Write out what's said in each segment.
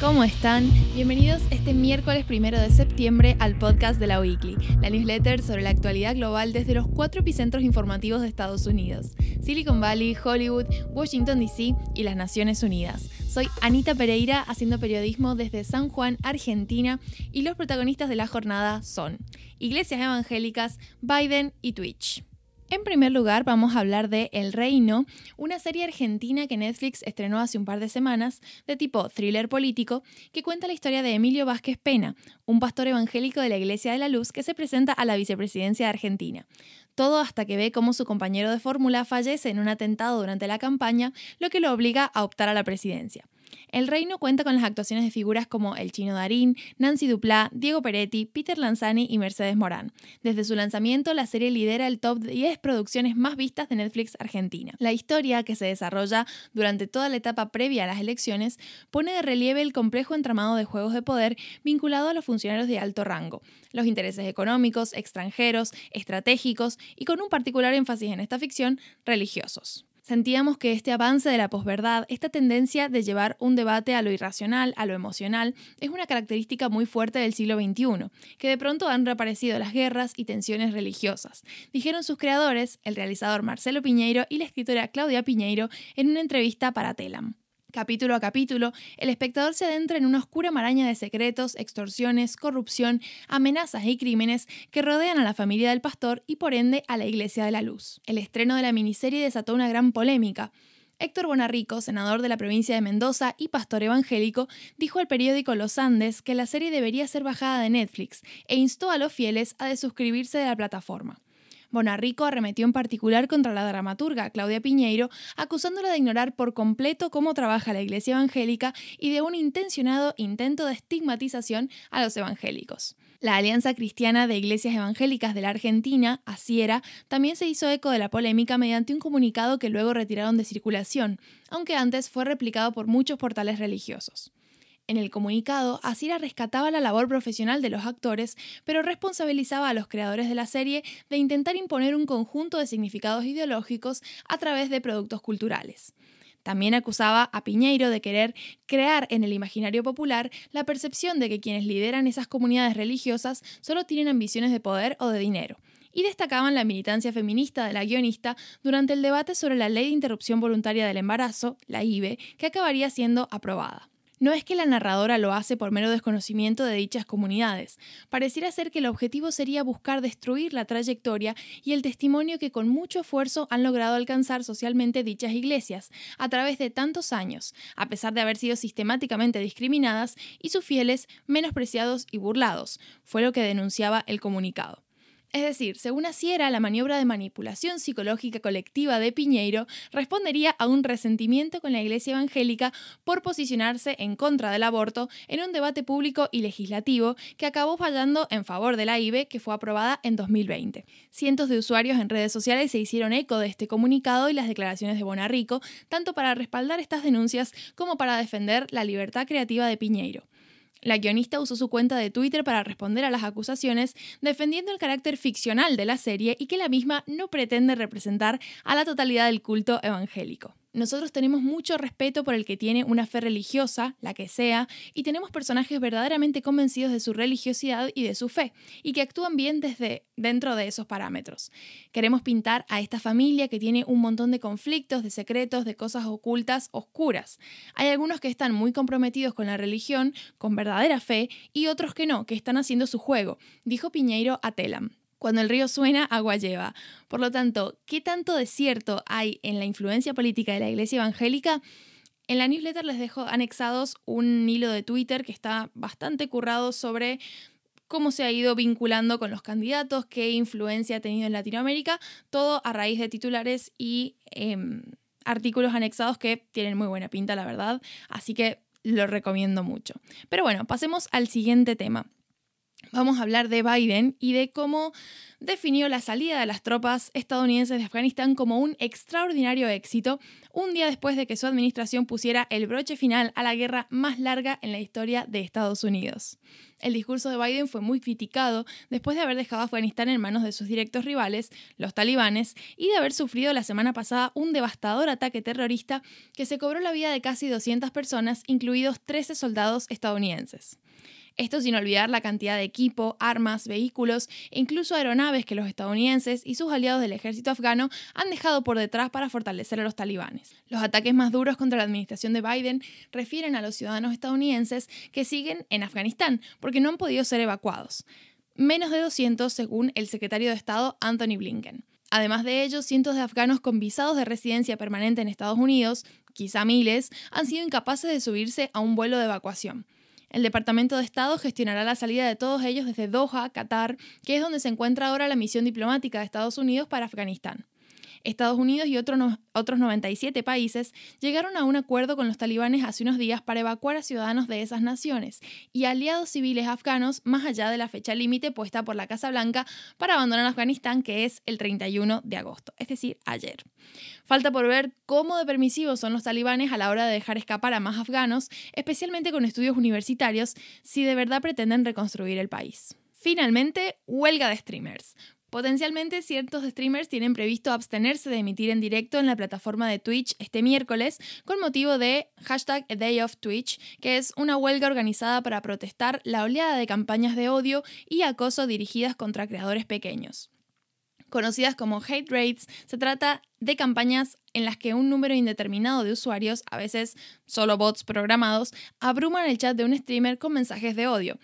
¿cómo están? Bienvenidos este miércoles primero de septiembre al podcast de la Weekly, la newsletter sobre la actualidad global desde los cuatro epicentros informativos de Estados Unidos: Silicon Valley, Hollywood, Washington DC y las Naciones Unidas. Soy Anita Pereira haciendo periodismo desde San Juan, Argentina, y los protagonistas de la jornada son Iglesias Evangélicas, Biden y Twitch. En primer lugar, vamos a hablar de El Reino, una serie argentina que Netflix estrenó hace un par de semanas, de tipo thriller político, que cuenta la historia de Emilio Vázquez Pena, un pastor evangélico de la Iglesia de la Luz que se presenta a la vicepresidencia de Argentina. Todo hasta que ve cómo su compañero de fórmula fallece en un atentado durante la campaña, lo que lo obliga a optar a la presidencia. El Reino cuenta con las actuaciones de figuras como el chino Darín, Nancy Duplá, Diego Peretti, Peter Lanzani y Mercedes Morán. Desde su lanzamiento, la serie lidera el top 10 producciones más vistas de Netflix Argentina. La historia, que se desarrolla durante toda la etapa previa a las elecciones, pone de relieve el complejo entramado de juegos de poder vinculado a los funcionarios de alto rango, los intereses económicos, extranjeros, estratégicos y con un particular énfasis en esta ficción, religiosos. Sentíamos que este avance de la posverdad, esta tendencia de llevar un debate a lo irracional, a lo emocional, es una característica muy fuerte del siglo XXI, que de pronto han reaparecido las guerras y tensiones religiosas, dijeron sus creadores, el realizador Marcelo Piñeiro y la escritora Claudia Piñeiro, en una entrevista para Telam. Capítulo a capítulo, el espectador se adentra en una oscura maraña de secretos, extorsiones, corrupción, amenazas y crímenes que rodean a la familia del pastor y por ende a la Iglesia de la Luz. El estreno de la miniserie desató una gran polémica. Héctor Bonarrico, senador de la provincia de Mendoza y pastor evangélico, dijo al periódico Los Andes que la serie debería ser bajada de Netflix e instó a los fieles a desuscribirse de la plataforma. Bonarrico arremetió en particular contra la dramaturga Claudia Piñeiro, acusándola de ignorar por completo cómo trabaja la Iglesia evangélica y de un intencionado intento de estigmatización a los evangélicos. La Alianza Cristiana de Iglesias Evangélicas de la Argentina, ASIERA, también se hizo eco de la polémica mediante un comunicado que luego retiraron de circulación, aunque antes fue replicado por muchos portales religiosos. En el comunicado, Asira rescataba la labor profesional de los actores, pero responsabilizaba a los creadores de la serie de intentar imponer un conjunto de significados ideológicos a través de productos culturales. También acusaba a Piñeiro de querer crear en el imaginario popular la percepción de que quienes lideran esas comunidades religiosas solo tienen ambiciones de poder o de dinero, y destacaban la militancia feminista de la guionista durante el debate sobre la ley de interrupción voluntaria del embarazo, la IBE, que acabaría siendo aprobada. No es que la narradora lo hace por mero desconocimiento de dichas comunidades. Pareciera ser que el objetivo sería buscar destruir la trayectoria y el testimonio que con mucho esfuerzo han logrado alcanzar socialmente dichas iglesias a través de tantos años, a pesar de haber sido sistemáticamente discriminadas y sus fieles menospreciados y burlados, fue lo que denunciaba el comunicado. Es decir, según Asiera, la maniobra de manipulación psicológica colectiva de Piñeiro respondería a un resentimiento con la Iglesia evangélica por posicionarse en contra del aborto en un debate público y legislativo que acabó fallando en favor de la IBE, que fue aprobada en 2020. Cientos de usuarios en redes sociales se hicieron eco de este comunicado y las declaraciones de Bonarrico, tanto para respaldar estas denuncias como para defender la libertad creativa de Piñeiro. La guionista usó su cuenta de Twitter para responder a las acusaciones, defendiendo el carácter ficcional de la serie y que la misma no pretende representar a la totalidad del culto evangélico. Nosotros tenemos mucho respeto por el que tiene una fe religiosa, la que sea, y tenemos personajes verdaderamente convencidos de su religiosidad y de su fe, y que actúan bien desde dentro de esos parámetros. Queremos pintar a esta familia que tiene un montón de conflictos, de secretos, de cosas ocultas, oscuras. Hay algunos que están muy comprometidos con la religión, con verdadera fe, y otros que no, que están haciendo su juego, dijo Piñeiro a Telam. Cuando el río suena, agua lleva. Por lo tanto, ¿qué tanto desierto hay en la influencia política de la Iglesia Evangélica? En la newsletter les dejo anexados un hilo de Twitter que está bastante currado sobre cómo se ha ido vinculando con los candidatos, qué influencia ha tenido en Latinoamérica, todo a raíz de titulares y em, artículos anexados que tienen muy buena pinta, la verdad, así que lo recomiendo mucho. Pero bueno, pasemos al siguiente tema. Vamos a hablar de Biden y de cómo definió la salida de las tropas estadounidenses de Afganistán como un extraordinario éxito, un día después de que su administración pusiera el broche final a la guerra más larga en la historia de Estados Unidos. El discurso de Biden fue muy criticado después de haber dejado Afganistán en manos de sus directos rivales, los talibanes, y de haber sufrido la semana pasada un devastador ataque terrorista que se cobró la vida de casi 200 personas, incluidos 13 soldados estadounidenses. Esto sin olvidar la cantidad de equipo, armas, vehículos e incluso aeronaves que los estadounidenses y sus aliados del ejército afgano han dejado por detrás para fortalecer a los talibanes. Los ataques más duros contra la administración de Biden refieren a los ciudadanos estadounidenses que siguen en Afganistán porque no han podido ser evacuados. Menos de 200 según el secretario de Estado Anthony Blinken. Además de ello, cientos de afganos con visados de residencia permanente en Estados Unidos, quizá miles, han sido incapaces de subirse a un vuelo de evacuación. El Departamento de Estado gestionará la salida de todos ellos desde Doha, Qatar, que es donde se encuentra ahora la misión diplomática de Estados Unidos para Afganistán. Estados Unidos y otros 97 países llegaron a un acuerdo con los talibanes hace unos días para evacuar a ciudadanos de esas naciones y aliados civiles afganos más allá de la fecha límite puesta por la Casa Blanca para abandonar Afganistán, que es el 31 de agosto, es decir, ayer. Falta por ver cómo de permisivos son los talibanes a la hora de dejar escapar a más afganos, especialmente con estudios universitarios, si de verdad pretenden reconstruir el país. Finalmente, huelga de streamers. Potencialmente ciertos streamers tienen previsto abstenerse de emitir en directo en la plataforma de Twitch este miércoles con motivo de hashtag A que es una huelga organizada para protestar la oleada de campañas de odio y acoso dirigidas contra creadores pequeños. Conocidas como hate raids, se trata de campañas en las que un número indeterminado de usuarios, a veces solo bots programados, abruman el chat de un streamer con mensajes de odio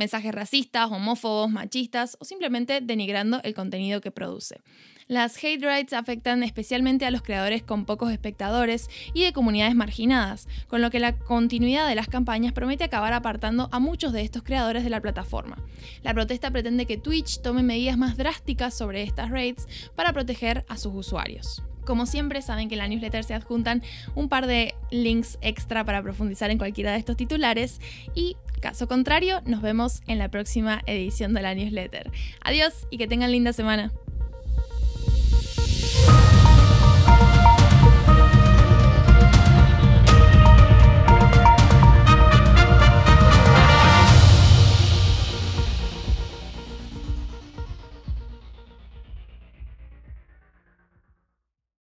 mensajes racistas, homófobos, machistas o simplemente denigrando el contenido que produce. Las hate rights afectan especialmente a los creadores con pocos espectadores y de comunidades marginadas, con lo que la continuidad de las campañas promete acabar apartando a muchos de estos creadores de la plataforma. La protesta pretende que Twitch tome medidas más drásticas sobre estas raids para proteger a sus usuarios. Como siempre, saben que en la newsletter se adjuntan un par de links extra para profundizar en cualquiera de estos titulares y Caso contrario, nos vemos en la próxima edición de la newsletter. Adiós y que tengan linda semana.